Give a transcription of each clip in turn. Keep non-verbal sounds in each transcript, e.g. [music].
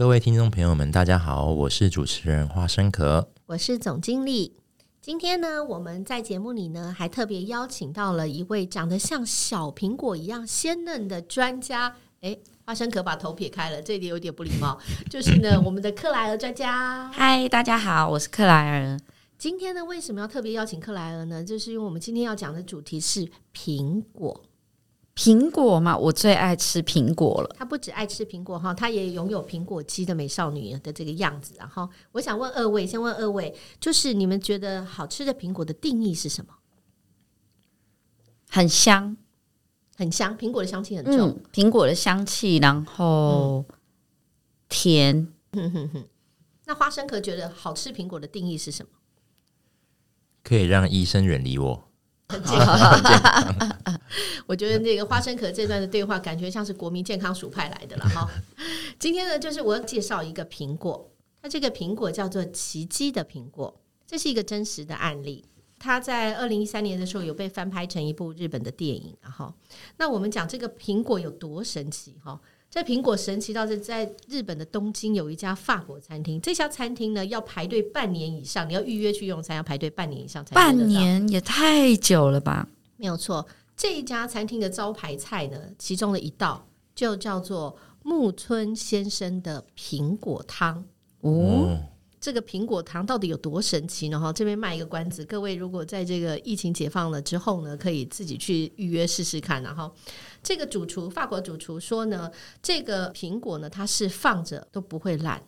各位听众朋友们，大家好，我是主持人花生壳，我是总经理。今天呢，我们在节目里呢，还特别邀请到了一位长得像小苹果一样鲜嫩的专家。哎，花生壳把头撇开了，这里有点不礼貌。[laughs] 就是呢，我们的克莱尔专家。嗨，大家好，我是克莱尔。今天呢，为什么要特别邀请克莱尔呢？就是因为我们今天要讲的主题是苹果。苹果嘛，我最爱吃苹果了。她不只爱吃苹果哈，她也拥有苹果肌的美少女的这个样子。然后，我想问二位，先问二位，就是你们觉得好吃的苹果的定义是什么？很香，很香，苹果的香气很重。嗯，苹果的香气，然后甜。嗯哼哼。那花生壳觉得好吃苹果的定义是什么？可以让医生远离我。很健康，我觉得那个花生壳这段的对话，感觉像是国民健康署派来的了哈。今天呢，就是我要介绍一个苹果，它这个苹果叫做奇迹的苹果，这是一个真实的案例。它在二零一三年的时候有被翻拍成一部日本的电影，然后那我们讲这个苹果有多神奇哈。这苹果神奇到是在日本的东京有一家法国餐厅，这家餐厅呢要排队半年以上，你要预约去用餐要排队半年以上才。半年也太久了吧？没有错，这一家餐厅的招牌菜呢，其中的一道就叫做木村先生的苹果汤。哦，这个苹果糖到底有多神奇呢？哈，这边卖一个关子，各位如果在这个疫情解放了之后呢，可以自己去预约试试看，然后。这个主厨，法国主厨说呢，这个苹果呢，它是放着都不会烂，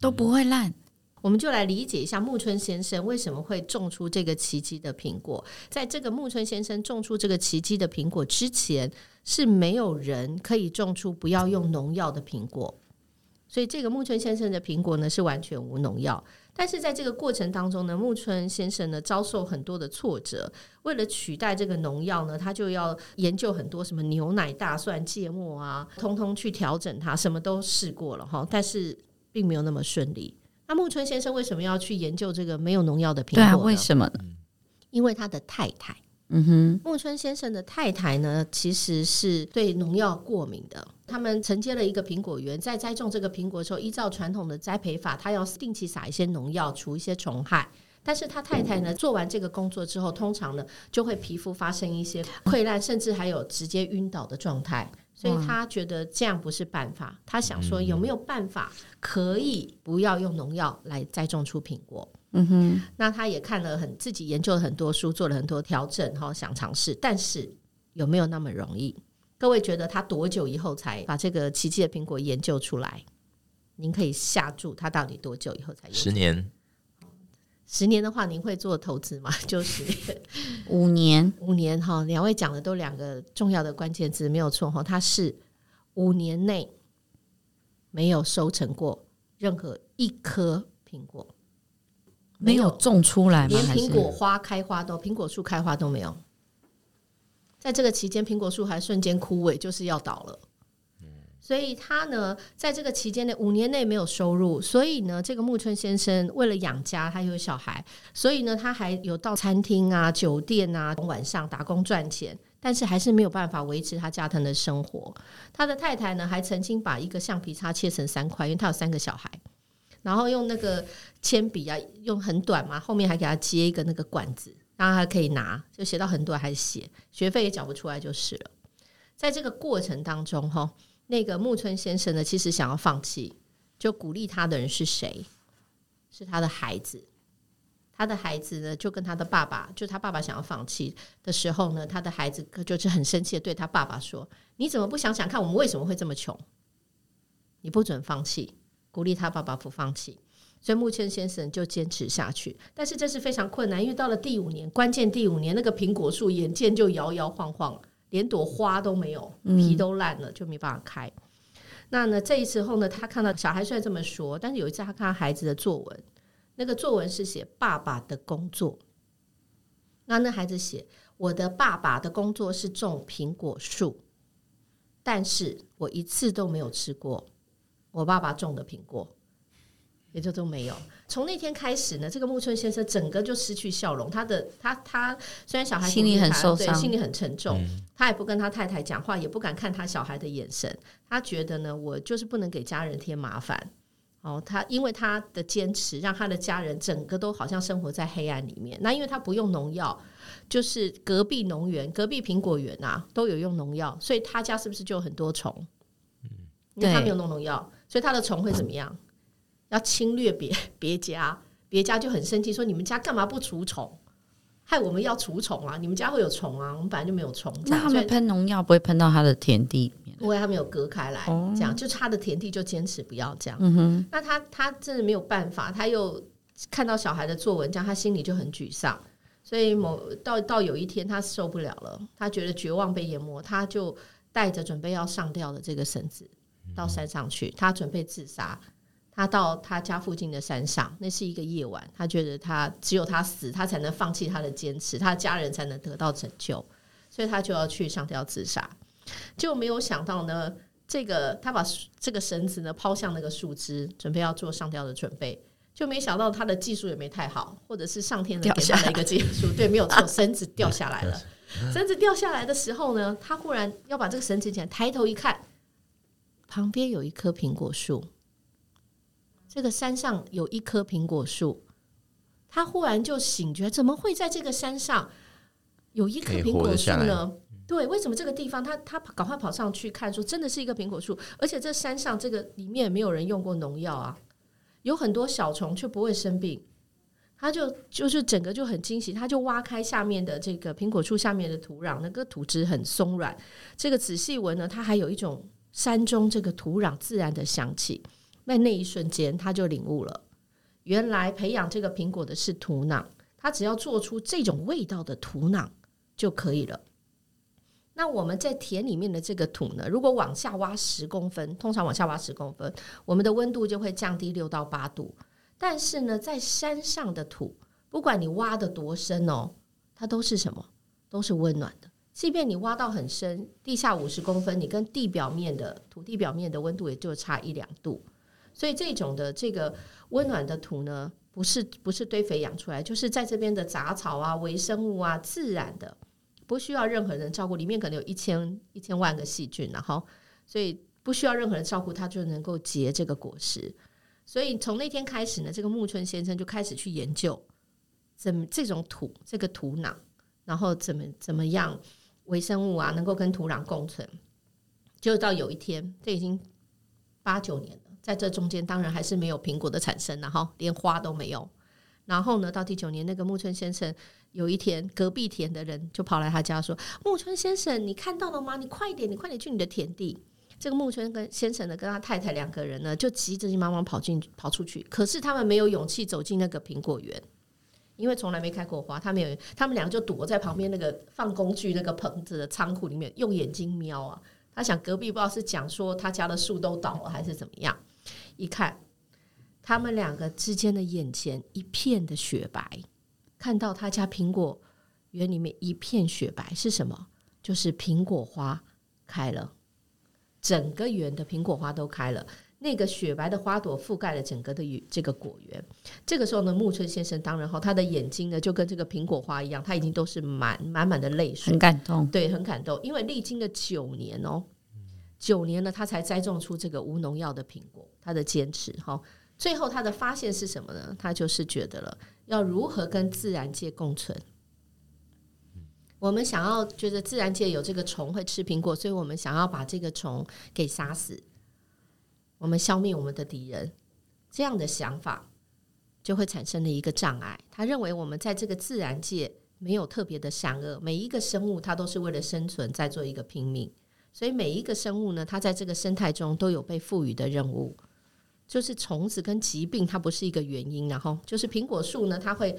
都不会烂。我们就来理解一下木村先生为什么会种出这个奇迹的苹果。在这个木村先生种出这个奇迹的苹果之前，是没有人可以种出不要用农药的苹果，所以这个木村先生的苹果呢，是完全无农药。但是在这个过程当中呢，木村先生呢遭受很多的挫折。为了取代这个农药呢，他就要研究很多什么牛奶、大蒜、芥末啊，通通去调整它，什么都试过了哈，但是并没有那么顺利。那木村先生为什么要去研究这个没有农药的苹果？对啊，为什么呢？因为他的太太。嗯哼，木村先生的太太呢，其实是对农药过敏的。他们承接了一个苹果园，在栽种这个苹果的时候，依照传统的栽培法，他要定期撒一些农药，除一些虫害。但是他太太呢，做完这个工作之后，通常呢就会皮肤发生一些溃烂，甚至还有直接晕倒的状态。所以他觉得这样不是办法。他想说，有没有办法可以不要用农药来栽种出苹果？嗯哼，那他也看了很自己研究了很多书，做了很多调整，哈，想尝试，但是有没有那么容易？各位觉得他多久以后才把这个奇迹的苹果研究出来？您可以下注他到底多久以后才？十年。十年的话，您会做投资吗？就是 [laughs] 五年，五年哈。两位讲的都两个重要的关键字，没有错哈。他是五年内没有收成过任何一颗苹果。没有种出来吗？连苹果花开花都，苹果树开花都没有。在这个期间，苹果树还瞬间枯萎，就是要倒了。所以他呢，在这个期间内五年内没有收入。所以呢，这个木村先生为了养家，他有小孩，所以呢，他还有到餐厅啊、酒店啊晚上打工赚钱，但是还是没有办法维持他家庭的生活。他的太太呢，还曾经把一个橡皮擦切成三块，因为他有三个小孩。然后用那个铅笔啊，用很短嘛，后面还给他接一个那个管子，然后他可以拿，就写到很短还写，学费也缴不出来就是了。在这个过程当中，哈，那个木村先生呢，其实想要放弃，就鼓励他的人是谁？是他的孩子。他的孩子呢，就跟他的爸爸，就他爸爸想要放弃的时候呢，他的孩子就是很生气的对他爸爸说：“你怎么不想想看，我们为什么会这么穷？你不准放弃。”鼓励他爸爸不放弃，所以木村先生就坚持下去。但是这是非常困难，因为到了第五年，关键第五年，那个苹果树眼见就摇摇晃晃，连朵花都没有，皮都烂了，就没办法开。那呢，这一次后呢，他看到小孩虽然这么说，但是有一次他看到孩子的作文，那个作文是写爸爸的工作。那那孩子写：“我的爸爸的工作是种苹果树，但是我一次都没有吃过我爸爸种的苹果。”也就都没有。从那天开始呢，这个木村先生整个就失去笑容。他的他他虽然小孩心里很受伤，心里很沉重，嗯，他也不跟他太太讲话，也不敢看他小孩的眼神。他觉得呢，我就是不能给家人添麻烦。哦，他因为他的坚持，让他的家人整个都好像生活在黑暗里面。那因为他不用农药，就是隔壁农园、隔壁苹果园啊都有用农药，所以他家是不是就有很多虫？嗯，因为他没有弄农药，所以他的虫会怎么样？要侵略别 [laughs] 别家，别家就很生气，说你们家干嘛不除虫？害我们要除虫啊！你们家会有虫啊？我们本来就没有虫。那他们喷农药不会喷到他的田地里面？因为他没有隔开来，哦、这样就他的田地就坚持不要这样。嗯哼，那他他真的没有办法，他又看到小孩的作文，这样他心里就很沮丧。所以某到到有一天他受不了了，他觉得绝望被淹没，他就带着准备要上吊的这个绳子到山上去，他准备自杀。他到他家附近的山上，那是一个夜晚。他觉得他只有他死，他才能放弃他的坚持，他的家人才能得到拯救，所以他就要去上吊自杀。就没有想到呢，这个他把这个绳子呢抛向那个树枝，准备要做上吊的准备，就没想到他的技术也没太好，或者是上天给他的一个技术，[laughs] 对，没有错，绳子掉下来了。[laughs] 绳子掉下来的时候呢，他忽然要把这个绳子捡，抬头一看，旁边有一棵苹果树。这个山上有一棵苹果树，他忽然就醒觉，怎么会在这个山上有一棵苹果树呢？对，为什么这个地方他他赶快跑上去看，说真的是一个苹果树，而且这山上这个里面没有人用过农药啊，有很多小虫却不会生病，他就就是整个就很惊喜，他就挖开下面的这个苹果树下面的土壤，那个土质很松软，这个仔细闻呢，它还有一种山中这个土壤自然的香气。那那一瞬间，他就领悟了，原来培养这个苹果的是土壤，他只要做出这种味道的土壤就可以了。那我们在田里面的这个土呢，如果往下挖十公分，通常往下挖十公分，我们的温度就会降低六到八度。但是呢，在山上的土，不管你挖得多深哦，它都是什么？都是温暖的。即便你挖到很深，地下五十公分，你跟地表面的土地表面的温度也就差一两度。所以这种的这个温暖的土呢，不是不是堆肥养出来，就是在这边的杂草啊、微生物啊，自然的，不需要任何人照顾。里面可能有一千一千万个细菌，然后所以不需要任何人照顾，它就能够结这个果实。所以从那天开始呢，这个木村先生就开始去研究怎么这种土这个土壤，然后怎么怎么样微生物啊能够跟土壤共存。就到有一天，这已经八九年了。在这中间，当然还是没有苹果的产生，然后连花都没有。然后呢，到第九年，那个木村先生有一天，隔壁田的人就跑来他家说：“木村先生，你看到了吗？你快点，你快点去你的田地。”这个木村跟先生呢，跟他太太两个人呢，就急急忙忙跑进跑出去。可是他们没有勇气走进那个苹果园，因为从来没开过花。他们有，他们两个就躲在旁边那个放工具那个棚子的仓库里面，用眼睛瞄啊。他想隔壁不知道是讲说他家的树都倒了还是怎么样。一看，他们两个之间的眼前一片的雪白，看到他家苹果园里面一片雪白是什么？就是苹果花开了，整个园的苹果花都开了，那个雪白的花朵覆盖了整个的这个果园。这个时候呢，木村先生当然哈他的眼睛呢就跟这个苹果花一样，他已经都是满满满的泪水，很感动，对，很感动，因为历经了九年哦。九年呢，他才栽种出这个无农药的苹果。他的坚持，哈，最后他的发现是什么呢？他就是觉得了，要如何跟自然界共存。我们想要觉得自然界有这个虫会吃苹果，所以我们想要把这个虫给杀死，我们消灭我们的敌人。这样的想法就会产生了一个障碍。他认为我们在这个自然界没有特别的善恶，每一个生物它都是为了生存在做一个拼命。所以每一个生物呢，它在这个生态中都有被赋予的任务，就是虫子跟疾病，它不是一个原因，然后就是苹果树呢，它会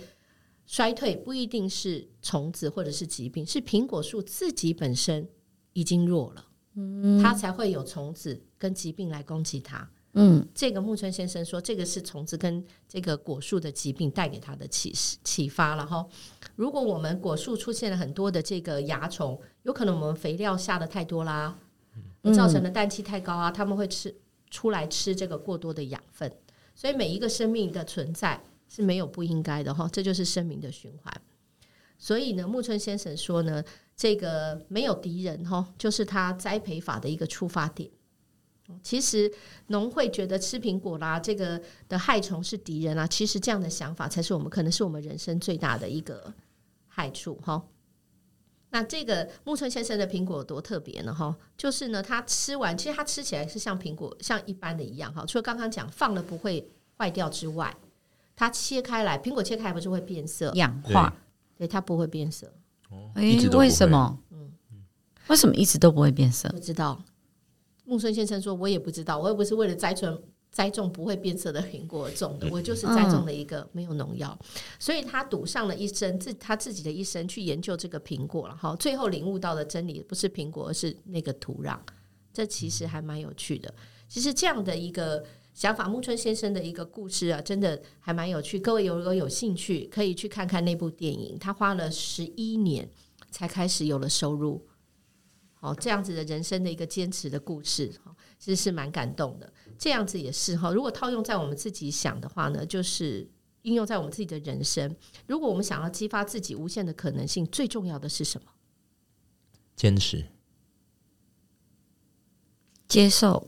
衰退，不一定是虫子或者是疾病，是苹果树自己本身已经弱了，嗯，它才会有虫子跟疾病来攻击他。嗯，这个木村先生说，这个是虫子跟这个果树的疾病带给他的启示启发。了哈，如果我们果树出现了很多的这个蚜虫，有可能我们肥料下的太多啦，造成的氮气太高啊，他们会吃出来吃这个过多的养分。所以，每一个生命的存在是没有不应该的哈，这就是生命的循环。所以呢，木村先生说呢，这个没有敌人哈，就是他栽培法的一个出发点。其实农会觉得吃苹果啦，这个的害虫是敌人啊。其实这样的想法才是我们可能是我们人生最大的一个害处哈。那这个木村先生的苹果有多特别呢？哈，就是呢，他吃完，其实他吃起来是像苹果，像一般的一样哈。除了刚刚讲放了不会坏掉之外，它切开来，苹果切开来不是会变色、氧化？对，它不会变色。哎，为什么？嗯，为什么一直都不会变色？不知道。木村先生说：“我也不知道，我又不是为了栽种栽种不会变色的苹果而种的，我就是栽种了一个没有农药，所以他赌上了一生，自他自己的一生去研究这个苹果了。哈，最后领悟到的真理不是苹果，而是那个土壤。这其实还蛮有趣的。其实这样的一个想法，木村先生的一个故事啊，真的还蛮有趣。各位如果有兴趣，可以去看看那部电影。他花了十一年才开始有了收入。”哦，这样子的人生的一个坚持的故事，哈，其实是蛮感动的。这样子也是哈，如果套用在我们自己想的话呢，就是应用在我们自己的人生。如果我们想要激发自己无限的可能性，最重要的是什么？坚持，接受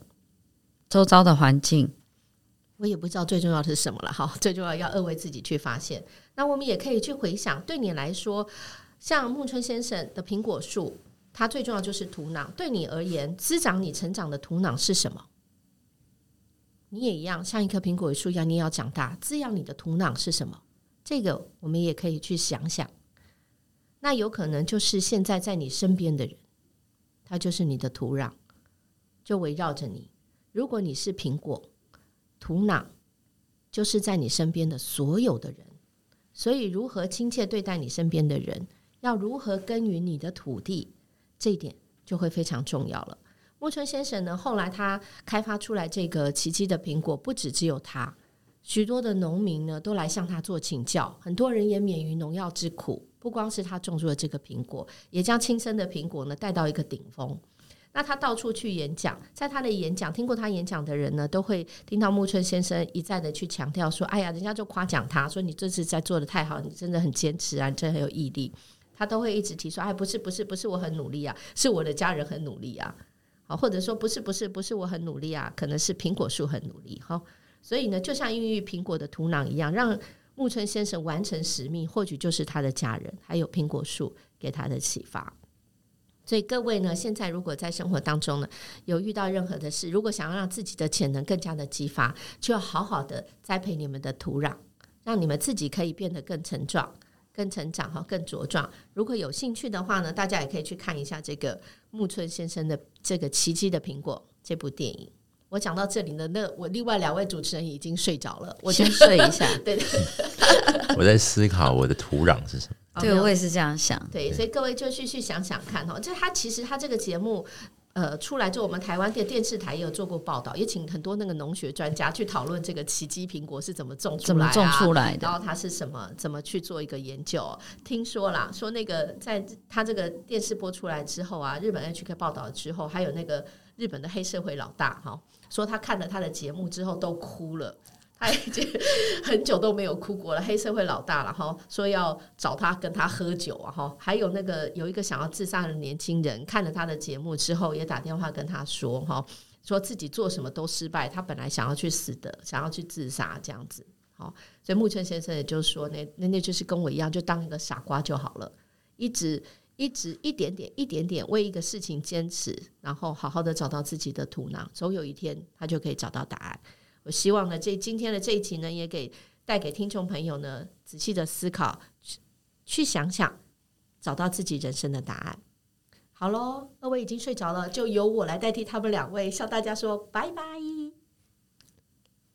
周遭的环境。我也不知道最重要的是什么了哈。最重要要二位自己去发现。那我们也可以去回想，对你来说，像木村先生的苹果树。它最重要就是土壤。对你而言，滋长你成长的土壤是什么？你也一样，像一棵苹果树一样，你也要长大。滋养你的土壤是什么？这个我们也可以去想想。那有可能就是现在在你身边的人，他就是你的土壤，就围绕着你。如果你是苹果，土壤就是在你身边的所有的人。所以，如何亲切对待你身边的人，要如何耕耘你的土地。这一点就会非常重要了。木村先生呢，后来他开发出来这个奇迹的苹果，不止只有他，许多的农民呢都来向他做请教，很多人也免于农药之苦。不光是他种出了这个苹果，也将亲生的苹果呢带到一个顶峰。那他到处去演讲，在他的演讲，听过他演讲的人呢，都会听到木村先生一再的去强调说：“哎呀，人家就夸奖他说，你这次在做得太好，你真的很坚持啊，你真的很有毅力。”他都会一直提说：“哎，不是，不是，不是，我很努力啊，是我的家人很努力啊。”好，或者说：“不是，不是，不是我很努力啊，可能是苹果树很努力。”哈，所以呢，就像孕育苹果的土壤一样，让木村先生完成使命，或许就是他的家人，还有苹果树给他的启发。所以各位呢，现在如果在生活当中呢，有遇到任何的事，如果想要让自己的潜能更加的激发，就要好好的栽培你们的土壤，让你们自己可以变得更成壮。更成长哈，更茁壮。如果有兴趣的话呢，大家也可以去看一下这个木村先生的这个奇迹的苹果这部电影。我讲到这里呢，那我另外两位主持人已经睡着了，我先睡一下。[laughs] 对，我在思考我的土壤是什么。对，我也是这样想。对，所以各位就继续想想看哈，这他其实他这个节目。呃，出来之后，我们台湾电电视台也有做过报道，也请很多那个农学专家去讨论这个奇迹苹果是怎么种出来、啊、怎么种出来的，然后它是什么，怎么去做一个研究。听说啦，说那个在他这个电视播出来之后啊，日本 NHK 报道之后，还有那个日本的黑社会老大哈，说他看了他的节目之后都哭了。他已经 [laughs] 很久都没有哭过了，黑社会老大了哈，说要找他跟他喝酒啊哈，还有那个有一个想要自杀的年轻人，看了他的节目之后，也打电话跟他说哈，说自己做什么都失败，他本来想要去死的，想要去自杀这样子，好，所以木村先生也就说，那那那就是跟我一样，就当一个傻瓜就好了，一直一直一点点一点点为一个事情坚持，然后好好的找到自己的土壤，总有一天他就可以找到答案。我希望呢，这今天的这一集呢，也给带给听众朋友呢，仔细的思考，去想想，找到自己人生的答案。好喽，二位已经睡着了，就由我来代替他们两位，向大家说拜拜。